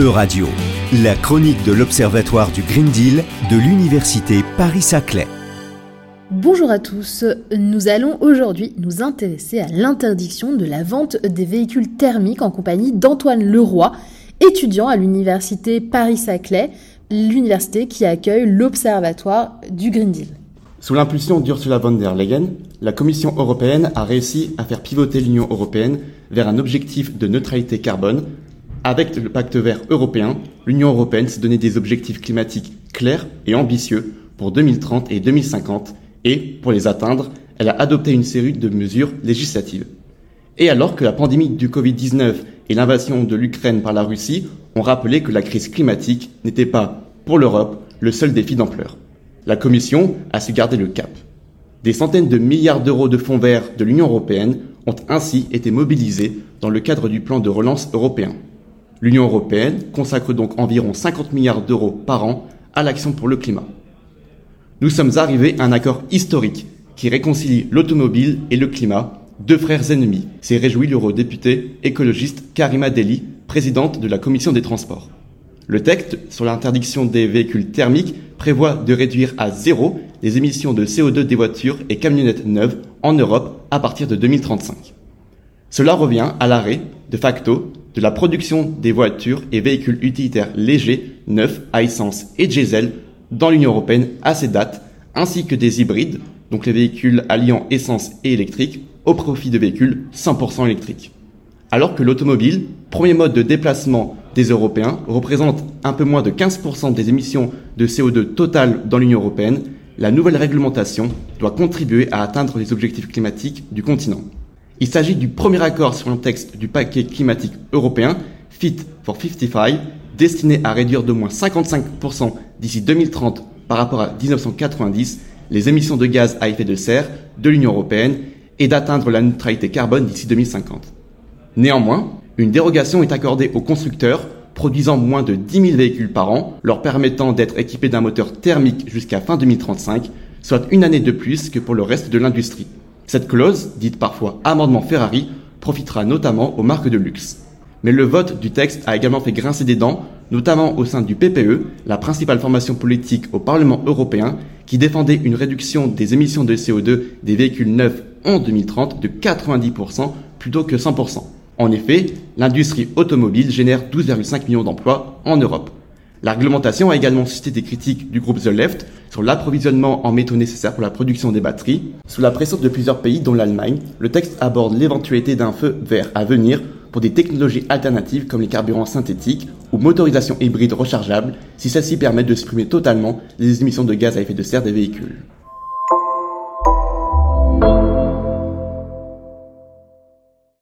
E-Radio, la chronique de l'Observatoire du Green Deal de l'Université Paris-Saclay. Bonjour à tous, nous allons aujourd'hui nous intéresser à l'interdiction de la vente des véhicules thermiques en compagnie d'Antoine Leroy, étudiant à l'Université Paris-Saclay, l'université qui accueille l'Observatoire du Green Deal. Sous l'impulsion d'Ursula von der Leyen, la Commission européenne a réussi à faire pivoter l'Union européenne vers un objectif de neutralité carbone avec le pacte vert européen, l'Union européenne s'est donné des objectifs climatiques clairs et ambitieux pour 2030 et 2050 et, pour les atteindre, elle a adopté une série de mesures législatives. Et alors que la pandémie du Covid-19 et l'invasion de l'Ukraine par la Russie ont rappelé que la crise climatique n'était pas, pour l'Europe, le seul défi d'ampleur. La Commission a su garder le cap. Des centaines de milliards d'euros de fonds verts de l'Union européenne ont ainsi été mobilisés dans le cadre du plan de relance européen. L'Union européenne consacre donc environ 50 milliards d'euros par an à l'action pour le climat. Nous sommes arrivés à un accord historique qui réconcilie l'automobile et le climat, deux frères ennemis, s'est réjoui l'eurodéputée écologiste Karima Deli, présidente de la commission des transports. Le texte sur l'interdiction des véhicules thermiques prévoit de réduire à zéro les émissions de CO2 des voitures et camionnettes neuves en Europe à partir de 2035. Cela revient à l'arrêt, de facto, de la production des voitures et véhicules utilitaires légers, neufs, à essence et diesel dans l'Union européenne à ces dates, ainsi que des hybrides, donc les véhicules alliant essence et électrique, au profit de véhicules 100% électriques. Alors que l'automobile, premier mode de déplacement des Européens, représente un peu moins de 15% des émissions de CO2 totales dans l'Union européenne, la nouvelle réglementation doit contribuer à atteindre les objectifs climatiques du continent. Il s'agit du premier accord sur le texte du paquet climatique européen Fit for 55, destiné à réduire de moins 55% d'ici 2030 par rapport à 1990 les émissions de gaz à effet de serre de l'Union européenne et d'atteindre la neutralité carbone d'ici 2050. Néanmoins, une dérogation est accordée aux constructeurs produisant moins de 10 000 véhicules par an, leur permettant d'être équipés d'un moteur thermique jusqu'à fin 2035, soit une année de plus que pour le reste de l'industrie. Cette clause, dite parfois amendement Ferrari, profitera notamment aux marques de luxe. Mais le vote du texte a également fait grincer des dents, notamment au sein du PPE, la principale formation politique au Parlement européen, qui défendait une réduction des émissions de CO2 des véhicules neufs en 2030 de 90% plutôt que 100%. En effet, l'industrie automobile génère 12,5 millions d'emplois en Europe. La réglementation a également suscité des critiques du groupe The Left sur l'approvisionnement en métaux nécessaires pour la production des batteries. Sous la pression de plusieurs pays, dont l'Allemagne, le texte aborde l'éventualité d'un feu vert à venir pour des technologies alternatives comme les carburants synthétiques ou motorisation hybride rechargeable si celles-ci permettent de supprimer totalement les émissions de gaz à effet de serre des véhicules.